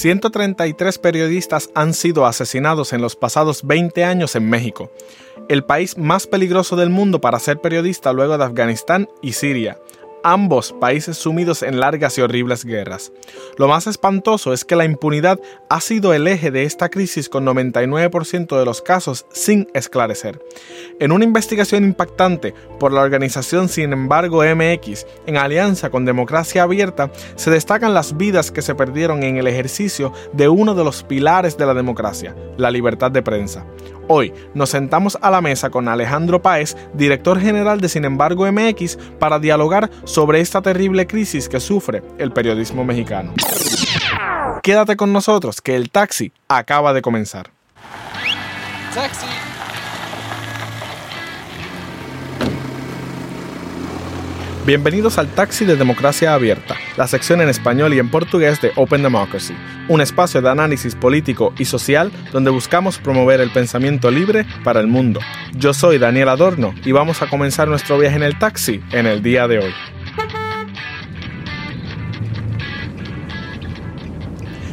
133 periodistas han sido asesinados en los pasados 20 años en México, el país más peligroso del mundo para ser periodista luego de Afganistán y Siria ambos países sumidos en largas y horribles guerras. Lo más espantoso es que la impunidad ha sido el eje de esta crisis con 99% de los casos sin esclarecer. En una investigación impactante por la organización Sin embargo MX, en alianza con Democracia Abierta, se destacan las vidas que se perdieron en el ejercicio de uno de los pilares de la democracia, la libertad de prensa. Hoy nos sentamos a la mesa con Alejandro Páez, director general de Sin embargo MX, para dialogar sobre esta terrible crisis que sufre el periodismo mexicano. Quédate con nosotros que el taxi acaba de comenzar. Taxi. Bienvenidos al Taxi de Democracia Abierta, la sección en español y en portugués de Open Democracy, un espacio de análisis político y social donde buscamos promover el pensamiento libre para el mundo. Yo soy Daniel Adorno y vamos a comenzar nuestro viaje en el taxi en el día de hoy.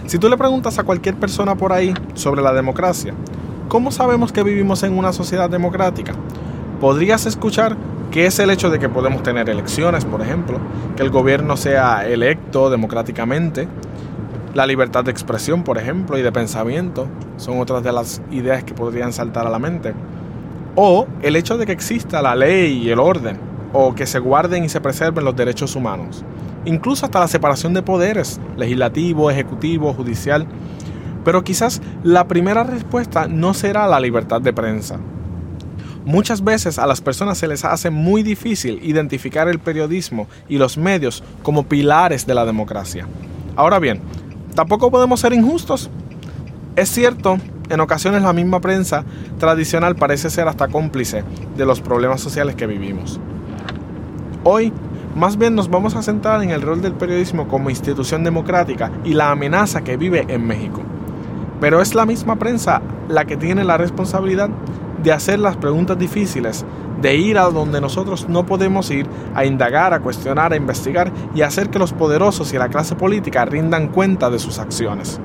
Si tú le preguntas a cualquier persona por ahí sobre la democracia, ¿cómo sabemos que vivimos en una sociedad democrática? Podrías escuchar que es el hecho de que podemos tener elecciones, por ejemplo, que el gobierno sea electo democráticamente, la libertad de expresión, por ejemplo, y de pensamiento, son otras de las ideas que podrían saltar a la mente. O el hecho de que exista la ley y el orden, o que se guarden y se preserven los derechos humanos incluso hasta la separación de poderes, legislativo, ejecutivo, judicial. Pero quizás la primera respuesta no será la libertad de prensa. Muchas veces a las personas se les hace muy difícil identificar el periodismo y los medios como pilares de la democracia. Ahora bien, tampoco podemos ser injustos. Es cierto, en ocasiones la misma prensa tradicional parece ser hasta cómplice de los problemas sociales que vivimos. Hoy más bien nos vamos a centrar en el rol del periodismo como institución democrática y la amenaza que vive en México. Pero es la misma prensa la que tiene la responsabilidad de hacer las preguntas difíciles, de ir a donde nosotros no podemos ir, a indagar, a cuestionar, a investigar y hacer que los poderosos y la clase política rindan cuenta de sus acciones.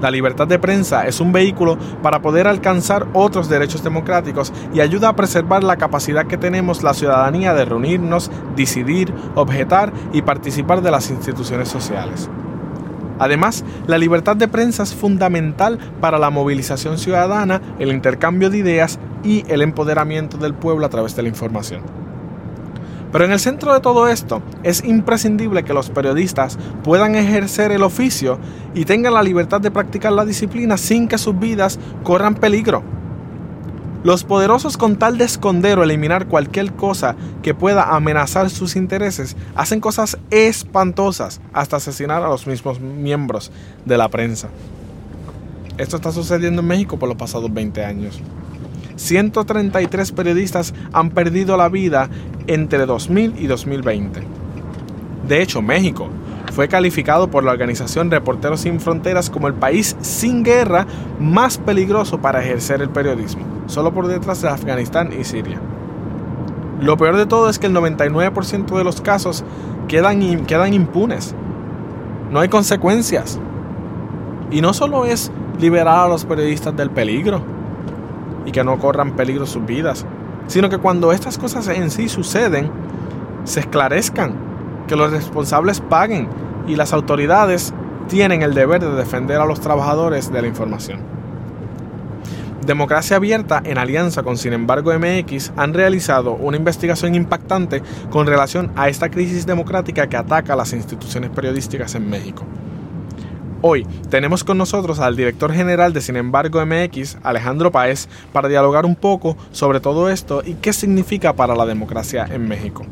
La libertad de prensa es un vehículo para poder alcanzar otros derechos democráticos y ayuda a preservar la capacidad que tenemos la ciudadanía de reunirnos, decidir, objetar y participar de las instituciones sociales. Además, la libertad de prensa es fundamental para la movilización ciudadana, el intercambio de ideas y el empoderamiento del pueblo a través de la información. Pero en el centro de todo esto es imprescindible que los periodistas puedan ejercer el oficio y tengan la libertad de practicar la disciplina sin que sus vidas corran peligro. Los poderosos con tal de esconder o eliminar cualquier cosa que pueda amenazar sus intereses hacen cosas espantosas hasta asesinar a los mismos miembros de la prensa. Esto está sucediendo en México por los pasados 20 años. 133 periodistas han perdido la vida entre 2000 y 2020. De hecho, México fue calificado por la organización Reporteros Sin Fronteras como el país sin guerra más peligroso para ejercer el periodismo, solo por detrás de Afganistán y Siria. Lo peor de todo es que el 99% de los casos quedan, quedan impunes. No hay consecuencias. Y no solo es liberar a los periodistas del peligro y que no corran peligro sus vidas, sino que cuando estas cosas en sí suceden, se esclarezcan, que los responsables paguen y las autoridades tienen el deber de defender a los trabajadores de la información. Democracia Abierta, en alianza con Sin embargo MX, han realizado una investigación impactante con relación a esta crisis democrática que ataca a las instituciones periodísticas en México. Hoy tenemos con nosotros al director general de Sin embargo MX, Alejandro Paez, para dialogar un poco sobre todo esto y qué significa para la democracia en México.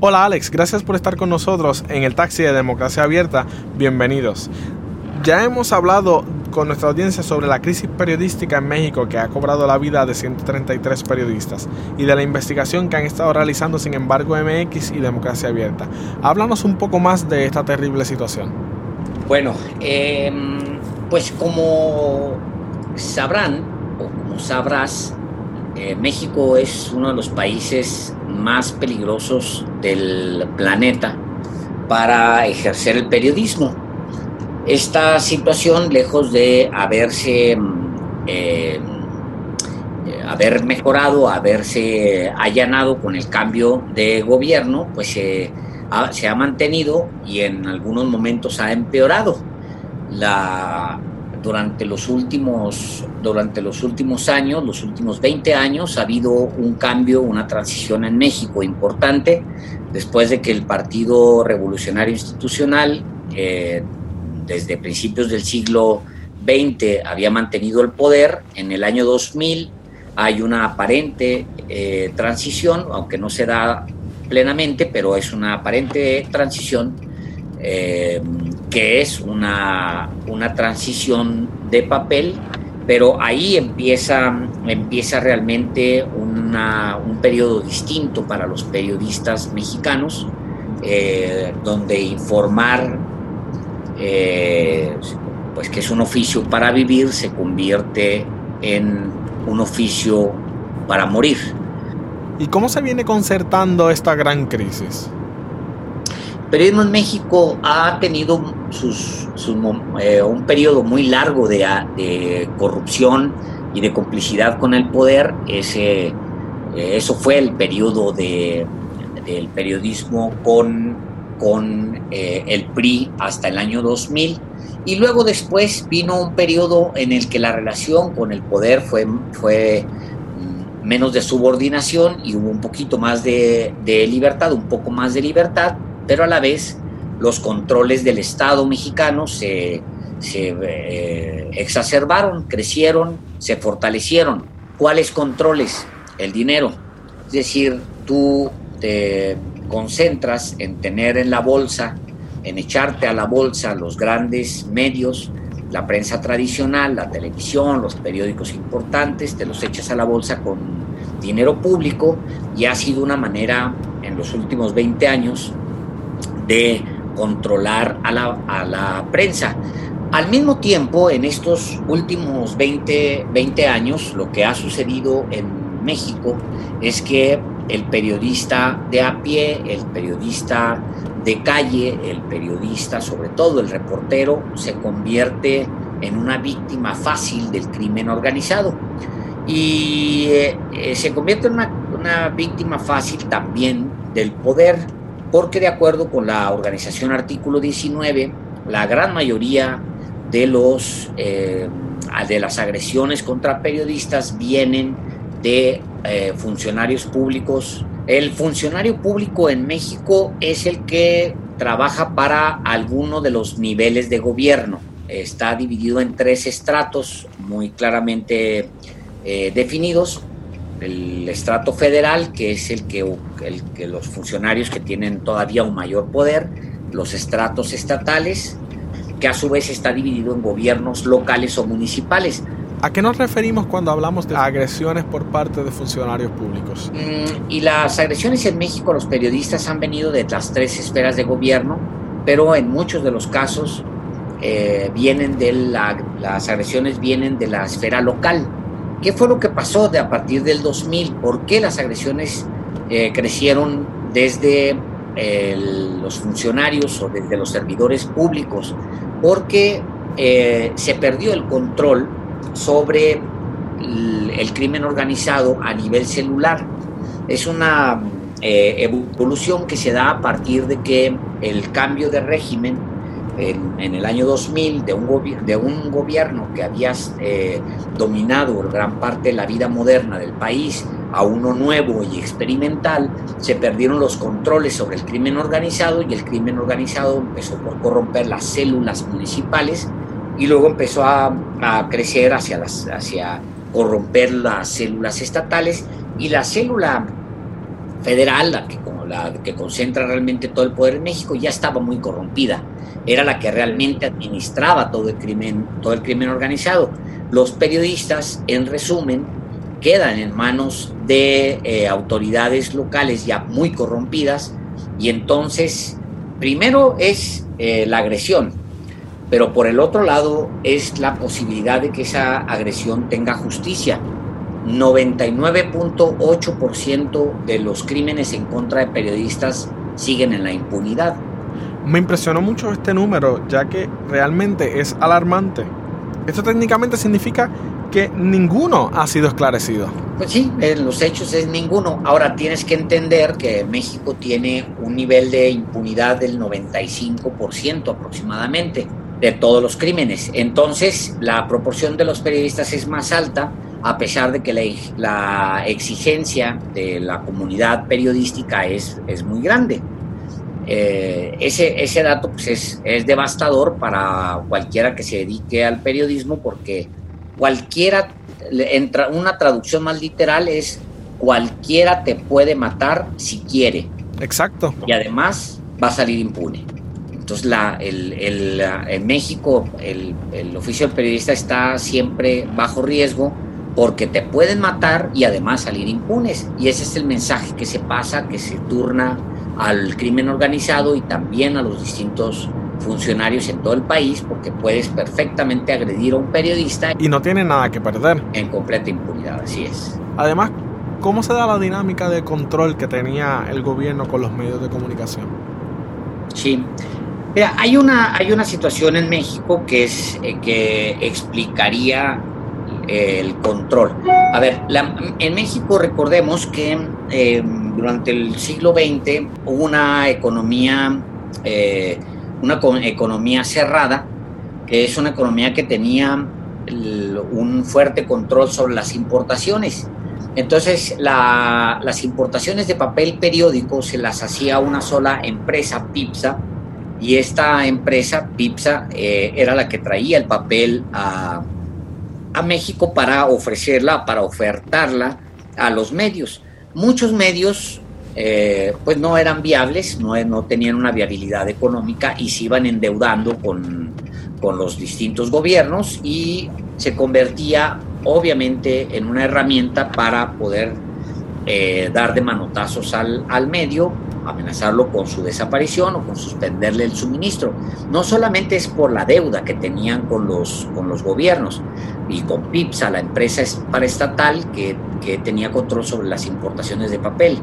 Hola Alex, gracias por estar con nosotros en el taxi de Democracia Abierta. Bienvenidos. Ya hemos hablado con nuestra audiencia sobre la crisis periodística en México que ha cobrado la vida de 133 periodistas y de la investigación que han estado realizando sin embargo MX y Democracia Abierta. Háblanos un poco más de esta terrible situación. Bueno, em, pues como sabrán o como sabrás, eh, México es uno de los países más peligrosos del planeta para ejercer el periodismo. Esta situación, lejos de haberse mm, eh, haber mejorado, haberse allanado con el cambio de gobierno, pues se ha mantenido y en algunos momentos ha empeorado. La, durante, los últimos, durante los últimos años, los últimos 20 años, ha habido un cambio, una transición en México importante, después de que el Partido Revolucionario Institucional, eh, desde principios del siglo XX, había mantenido el poder, en el año 2000 hay una aparente eh, transición, aunque no se da plenamente, pero es una aparente transición eh, que es una, una, transición de papel, pero ahí empieza, empieza realmente una, un periodo distinto para los periodistas mexicanos, eh, donde informar, pues que es un oficio para vivir, se convierte en un oficio para morir. ¿Y cómo se viene concertando esta gran crisis? El periodismo en México ha tenido sus, eh, un periodo muy largo de, de, corrupción y de complicidad con el poder. Ese, eh, eso fue el periodo de, del periodismo con, con eh, el PRI hasta el año 2000 y luego después vino un periodo en el que la relación con el poder fue, fue mm, menos de subordinación y hubo un poquito más de, libertad, un poco más de libertad, pero a la vez los controles del Estado mexicano se, eh, exacerbaron, crecieron, se fortalecieron. ¿Cuáles controles? El dinero. Es decir, tú te concentras en tener en la bolsa en echarte a la bolsa los grandes medios, la prensa tradicional, la televisión, los periódicos importantes, te los echas a la bolsa con dinero público y ha sido una manera en los últimos 20 años de controlar a la, a la prensa. Al mismo tiempo, en estos últimos 20, 20 años, lo que ha sucedido en México es que el periodista de a pie, el periodista de calle, el periodista, sobre todo el reportero, se convierte en una víctima fácil del crimen organizado. Y eh, eh, se convierte en una, víctima fácil también del poder, porque de acuerdo con la organización artículo 19, la gran mayoría de, los, eh, de las agresiones contra periodistas vienen de funcionarios públicos el funcionario público en México es el que trabaja para alguno de los niveles de gobierno. Está dividido en tres estratos muy claramente eh, definidos. El estrato federal, que es el que los funcionarios que tienen todavía un mayor poder, los estratos estatales, que a su vez está dividido en gobiernos locales o municipales. ¿A qué nos referimos cuando hablamos de agresiones por parte de funcionarios públicos? Mm, y las agresiones en México los periodistas han venido de las tres esferas de gobierno, pero en muchos de los casos eh, vienen de las agresiones vienen de la esfera local. ¿Qué fue lo que pasó de a partir del 2000? ¿Por qué las agresiones eh, crecieron desde los funcionarios o desde los servidores públicos? Porque eh, se perdió el control sobre el, crimen organizado a nivel celular. Es una eh, evolución que se da a partir de que el cambio de régimen en, el año 2000 de un, de un gobierno que había eh, dominado gran parte de la vida moderna del país a uno nuevo y experimental, se perdieron los controles sobre el crimen organizado y el crimen organizado empezó por corromper las células municipales y luego empezó a, crecer hacia, las, hacia corromper las células estatales y la célula federal, la que, la que concentra realmente todo el poder en México, ya estaba muy corrompida. Era la que realmente administraba todo el crimen, todo el crimen organizado. Los periodistas, en resumen, quedan en manos de eh, autoridades locales ya muy corrompidas y entonces, primero es eh, la agresión, pero por el otro lado es la posibilidad de que esa agresión tenga justicia. 99.8% de los crímenes en contra de periodistas siguen en la impunidad. Me impresionó mucho este número, ya que realmente es alarmante. Esto técnicamente significa que ninguno ha sido esclarecido. Pues sí, en los hechos es ninguno. Ahora tienes que entender que México tiene un nivel de impunidad del 95% aproximadamente de todos los crímenes. Entonces, la proporción de los periodistas es más alta, a pesar de que la, exigencia de la comunidad periodística es, es muy grande. Eh, ese, ese dato pues, es, es devastador para cualquiera que se dedique al periodismo porque cualquiera, entra, una traducción más literal es cualquiera te puede matar si quiere. Exacto. Y además va a salir impune. Entonces, la, el, en México el, el oficio del periodista está siempre bajo riesgo porque te pueden matar y además salir impunes. Y ese es el mensaje que se pasa, que se turna al crimen organizado y también a los distintos funcionarios en todo el país porque puedes perfectamente agredir a un periodista. Y no tiene nada que perder. En completa impunidad, así es. Además, ¿cómo se da la dinámica de control que tenía el gobierno con los medios de comunicación? Sí. Mira, hay una, hay una situación en México que, es, eh, que explicaría eh, el control. A ver, en México recordemos que eh, durante el siglo XX hubo una economía una economía cerrada, que es una economía que tenía un fuerte control sobre las importaciones. Entonces, las importaciones de papel periódico se las hacía una sola empresa, Pipsa, y esta empresa, Pipsa, eh, era la que traía el papel a, a México para ofrecerla, para ofertarla a los medios. Muchos medios eh, pues no eran viables, no, no, tenían una viabilidad económica y se iban endeudando con, con los distintos gobiernos y se convertía obviamente en una herramienta para poder eh, dar de manotazos al, al medio, amenazarlo con su desaparición o con suspenderle el suministro. No solamente es por la deuda que tenían con los, con los gobiernos y con PIPSA, la empresa paraestatal que, que tenía control sobre las importaciones de papel,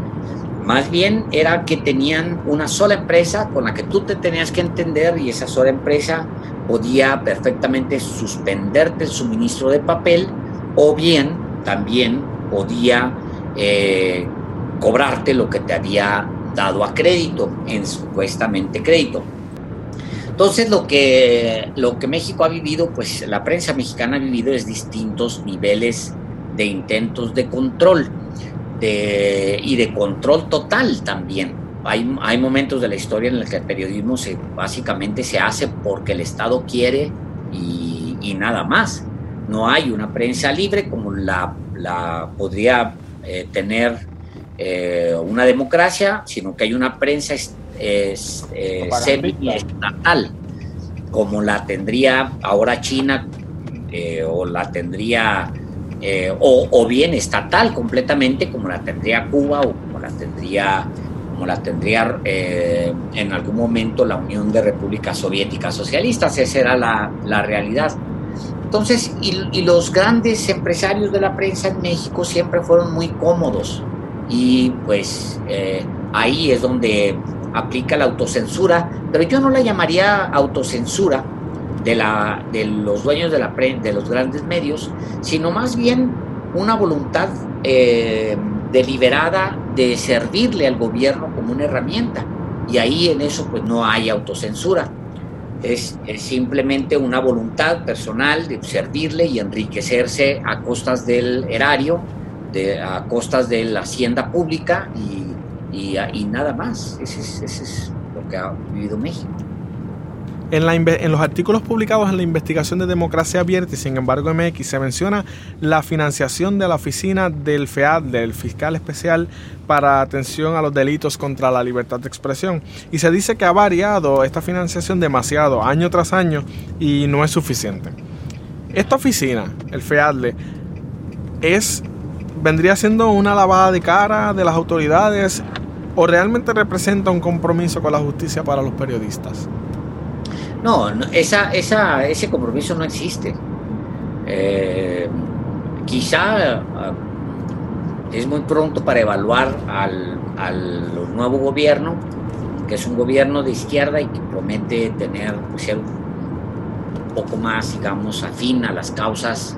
más bien era que tenían una sola empresa con la que tú te tenías que entender y esa sola empresa podía perfectamente suspenderte el suministro de papel o bien también podía eh, cobrarte lo que te había dado a crédito, en supuestamente crédito. Entonces lo que, lo que México ha vivido, pues la prensa mexicana ha vivido es distintos niveles de intentos de control y de control total también. Hay, hay momentos de la historia en los que el periodismo se, básicamente se hace porque el Estado quiere y, y nada más. No hay una prensa libre como la, la podría eh, tener eh, una democracia, sino que hay una prensa eh, semi-estatal, como la tendría ahora China o la tendría eh, o, bien estatal completamente como la tendría Cuba o como la tendría como la tendría eh, en algún momento la Unión de Repúblicas Soviéticas Socialistas, esa era la, la realidad. Entonces, y, los grandes empresarios de la prensa en México siempre fueron muy cómodos y pues eh, ahí es donde aplica la autocensura, pero yo no la llamaría autocensura, de, la, de los dueños de, la de los grandes medios, sino más bien una voluntad eh, deliberada de servirle al gobierno como una herramienta. Y ahí en eso pues no hay autocensura. Es, simplemente una voluntad personal de servirle y enriquecerse a costas del erario, de, a costas de la hacienda pública y, y, nada más. Ese es, ese es lo que ha vivido México. En, los artículos publicados en la investigación de Democracia Abierta y sin embargo MX se menciona la financiación de la oficina del FEAD, del fiscal especial para atención a los delitos contra la libertad de expresión. Y se dice que ha variado esta financiación demasiado año tras año y no es suficiente. Esta oficina, el FEADLE, es, vendría siendo una lavada de cara de las autoridades o realmente representa un compromiso con la justicia para los periodistas. No, esa, esa, ese compromiso no existe. Eh, quizá ah, es muy pronto para evaluar al, nuevo gobierno, que es un gobierno de izquierda y que promete tener, pues, ser un poco más, digamos, afín a las causas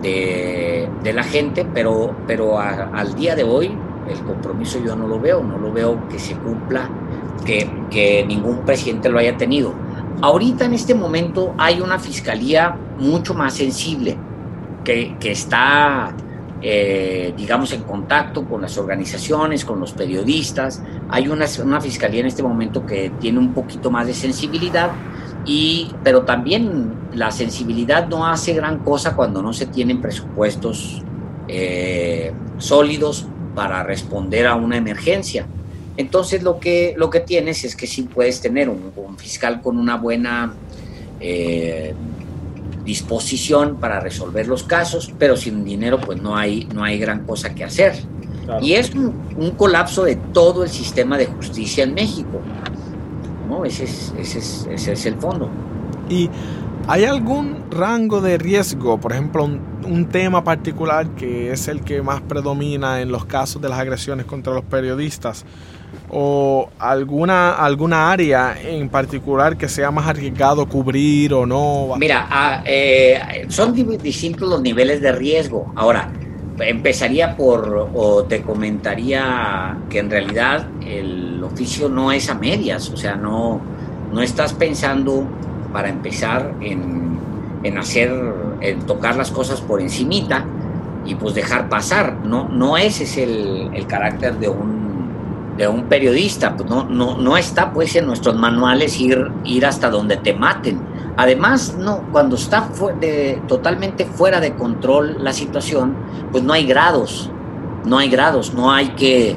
de, la gente, pero, pero al día de hoy el compromiso yo no lo veo, no lo veo que se cumpla, que, que ningún presidente lo haya tenido. Ahorita en este momento hay una fiscalía mucho más sensible, que, está eh, digamos, en contacto con las organizaciones, con los periodistas. Hay una, una, fiscalía en este momento que tiene un poquito más de sensibilidad, y, pero también la sensibilidad no hace gran cosa cuando no se tienen presupuestos eh, sólidos para responder a una emergencia. Entonces lo que, lo que tienes es que sí puedes tener un, fiscal con una buena... Eh, disposición para resolver los casos, pero sin dinero pues no hay, no hay gran cosa que hacer. Y es un, colapso de todo el sistema de justicia en México. ¿no? Ese, es, ese, es, ese es el fondo. ¿Y hay algún rango de riesgo, por ejemplo, un, un, tema particular que es el que más predomina en los casos de las agresiones contra los periodistas? o alguna, alguna área en particular que sea más arriesgado cubrir o no? Mira, ah, eh, son distintos los niveles de riesgo. Ahora, empezaría por, o te comentaría que en realidad el oficio no es a medias, o sea, no, no estás pensando para empezar en, en hacer, tocar las cosas por encimita y pues dejar pasar. No, no ese es el, carácter de un de un periodista, pues no, no, no está pues en nuestros manuales ir, ir hasta donde te maten. Además, no, cuando está totalmente fuera de control la situación, pues no hay grados, no hay grados, no hay que,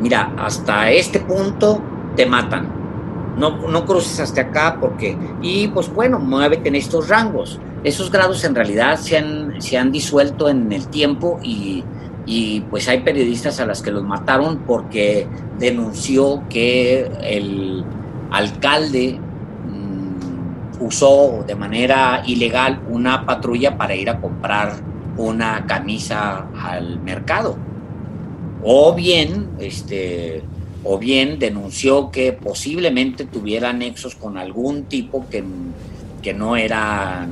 mira, hasta este punto te matan, no, no cruces hasta acá porque, y pues bueno, muévete en estos rangos. Esos grados en realidad se han, se han disuelto en el tiempo y, y pues hay periodistas a las que los mataron porque denunció que el alcalde mm, usó de manera ilegal una patrulla para ir a comprar una camisa al mercado. O bien, este, o bien denunció que posiblemente tuviera nexos con algún tipo que, que no era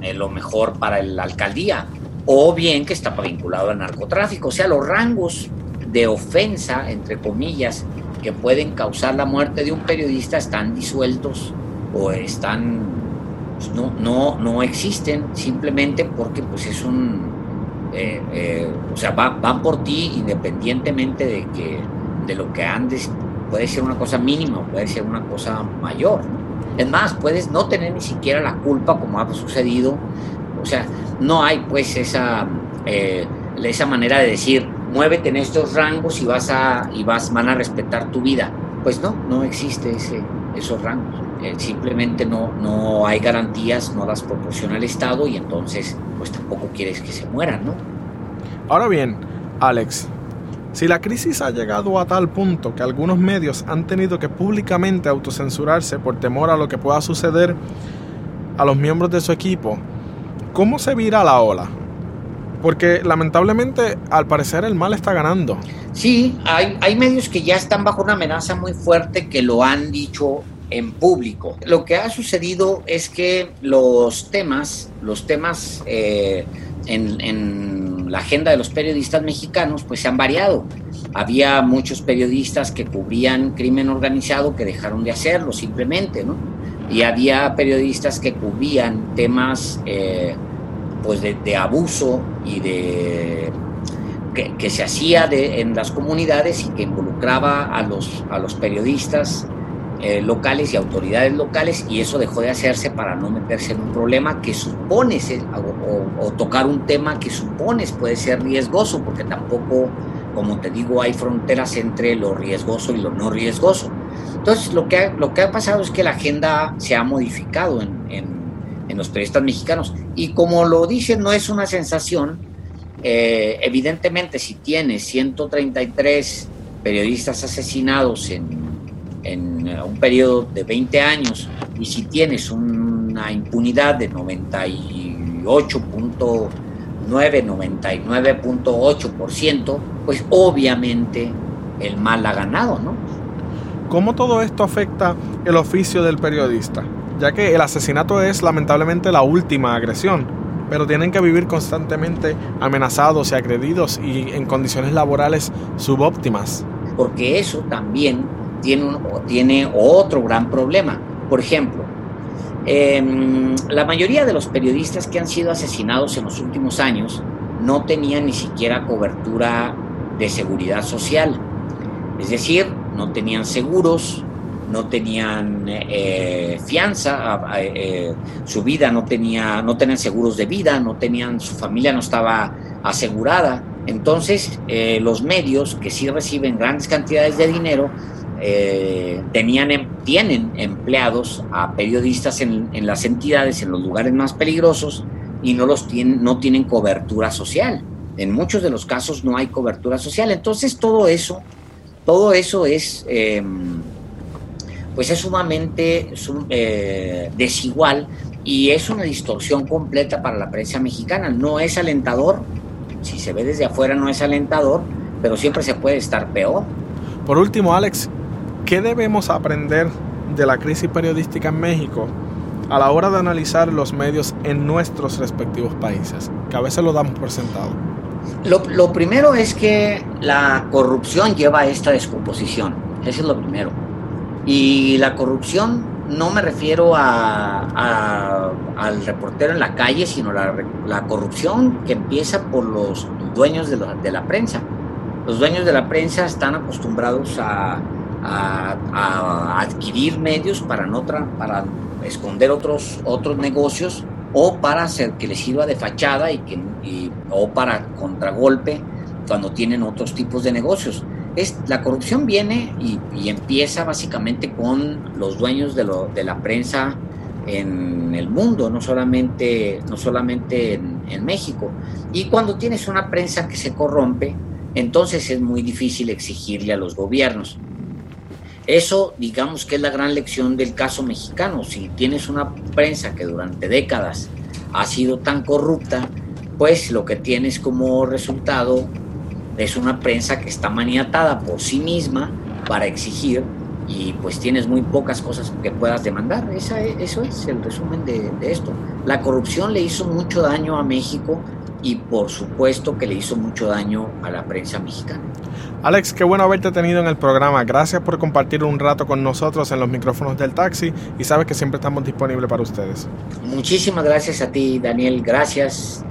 eh, lo mejor para la alcaldía o bien que está vinculado al narcotráfico. O sea, los rangos de ofensa, entre comillas, que pueden causar la muerte de un periodista están disueltos o están pues, no, no, no existen simplemente porque pues es un eh, eh, o sea van por ti independientemente de que de lo que andes puede ser una cosa mínima puede ser una cosa mayor es más puedes no tener ni siquiera la culpa como ha sucedido o sea no hay pues esa, eh, esa manera de decir, muévete en estos rangos y vas a, y vas, van a respetar tu vida. Pues no, no existe ese, esos rangos. Eh, simplemente no, no hay garantías, no las proporciona el Estado y entonces pues tampoco quieres que se mueran, ¿no? Ahora bien, Alex, si la crisis ha llegado a tal punto que algunos medios han tenido que públicamente autocensurarse por temor a lo que pueda suceder a los miembros de su equipo, ¿Cómo se vira la ola? Porque lamentablemente al parecer el mal está ganando. Sí, hay, hay medios que ya están bajo una amenaza muy fuerte que lo han dicho en público. Lo que ha sucedido es que los temas, los temas eh, en, en, la agenda de los periodistas mexicanos, pues se han variado. Había muchos periodistas que cubrían crimen organizado que dejaron de hacerlo simplemente, ¿no? Y había periodistas que cubrían temas eh, pues de, abuso y de que, se hacía en las comunidades y que involucraba a los, a los periodistas eh, locales y autoridades locales y eso dejó de hacerse para no meterse en un problema que supones o, tocar un tema que supones puede ser riesgoso porque tampoco como te digo hay fronteras entre lo riesgoso y lo no riesgoso entonces lo que ha, lo que ha pasado es que la agenda se ha modificado en, en los periodistas mexicanos. Y como lo dicen, no es una sensación. Eh, evidentemente, si tienes 133 periodistas asesinados en, en un periodo de 20 años y si tienes una impunidad de 98.9, 99.8%, pues obviamente el mal ha ganado, ¿no? ¿Cómo todo esto afecta el oficio del periodista? Ya que el asesinato es lamentablemente la última agresión, pero tienen que vivir constantemente amenazados y agredidos y en condiciones laborales subóptimas. Porque eso también tiene, tiene otro gran problema. Por ejemplo, em, la mayoría de los periodistas que han sido asesinados en los últimos años no tenían ni siquiera cobertura de seguridad social. Es decir, no tenían seguros, no tenían eh, fianza, eh, su vida no tenía, no tenían seguros de vida, no tenían, su familia no estaba asegurada. Entonces, eh, los medios que sí reciben grandes cantidades de dinero tenían, em, tienen empleados a periodistas en, en, las entidades, en los lugares más peligrosos, y no, los tienen, no tienen cobertura social. En muchos de los casos no hay cobertura social. Entonces, todo eso, todo eso es em, pues es sumamente eh, desigual y es una distorsión completa para la prensa mexicana. No es alentador, si se ve desde afuera no es alentador, pero siempre se puede estar peor. Por último, Alex, ¿qué debemos aprender de la crisis periodística en México a la hora de analizar los medios en nuestros respectivos países? Que a veces lo damos por sentado. Lo, lo primero es que la corrupción lleva a esta descomposición. Eso es lo primero y la corrupción no me refiero a, al reportero en la calle, sino la, la corrupción que empieza por los dueños de, de, la prensa. Los dueños de la prensa están acostumbrados a, a adquirir medios para, no para esconder otros, otros negocios o para hacer que les sirva de fachada y que, o para contragolpe cuando tienen otros tipos de negocios la corrupción viene y, empieza básicamente con los dueños de, lo, de, la prensa en el mundo, no solamente, no solamente en, en México. Y cuando tienes una prensa que se corrompe, entonces es muy difícil exigirle a los gobiernos. Eso, digamos que es la gran lección del caso mexicano. Si tienes una prensa que durante décadas ha sido tan corrupta, pues lo que tienes como resultado es una prensa que está maniatada por sí misma para exigir y pues tienes muy pocas cosas que puedas demandar. Esa eso es el resumen de, esto. La corrupción le hizo mucho daño a México y por supuesto que le hizo mucho daño a la prensa mexicana. Alex, qué bueno haberte tenido en el programa. Gracias por compartir un rato con nosotros en los micrófonos del taxi y sabes que siempre estamos disponibles para ustedes. Muchísimas gracias a ti, Daniel. Gracias.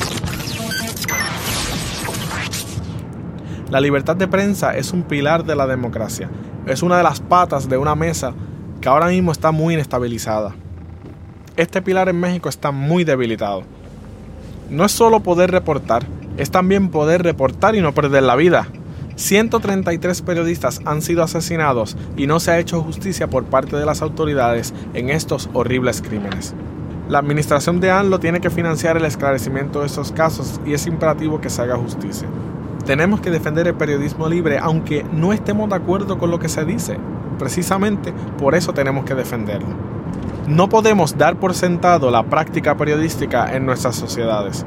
La libertad de prensa es un pilar de la democracia. Es una de las patas de una mesa que ahora mismo está muy inestabilizada. Este pilar en México está muy debilitado. No es solo poder reportar, es también poder reportar y no perder la vida. 133 periodistas han sido asesinados y no se ha hecho justicia por parte de las autoridades en estos horribles crímenes. La administración de ANLO tiene que financiar el esclarecimiento de estos casos y es imperativo que se haga justicia. Tenemos que defender el periodismo libre aunque no estemos de acuerdo con lo que se dice. Precisamente por eso tenemos que defenderlo. No podemos dar por sentado la práctica periodística en nuestras sociedades.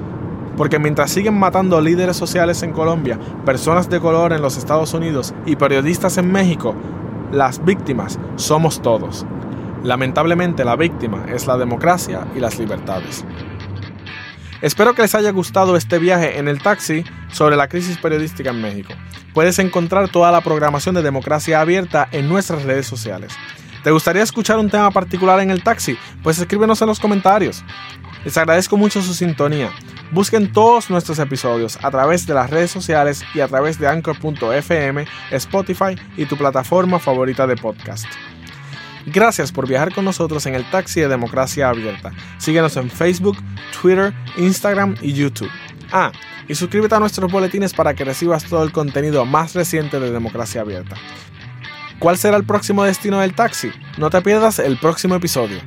Porque mientras siguen matando líderes sociales en Colombia, personas de color en los Estados Unidos y periodistas en México, las víctimas somos todos. Lamentablemente la víctima es la democracia y las libertades. Espero que les haya gustado este viaje en el taxi sobre la crisis periodística en México. Puedes encontrar toda la programación de Democracia Abierta en nuestras redes sociales. ¿Te gustaría escuchar un tema particular en el taxi? Pues escríbenos en los comentarios. Les agradezco mucho su sintonía. Busquen todos nuestros episodios a través de las redes sociales y a través de anchor.fm, Spotify y tu plataforma favorita de podcast. Gracias por viajar con nosotros en el taxi de Democracia Abierta. Síguenos en Facebook, Twitter, Instagram y YouTube. Ah, y suscríbete a nuestros boletines para que recibas todo el contenido más reciente de Democracia Abierta. ¿Cuál será el próximo destino del taxi? No te pierdas el próximo episodio.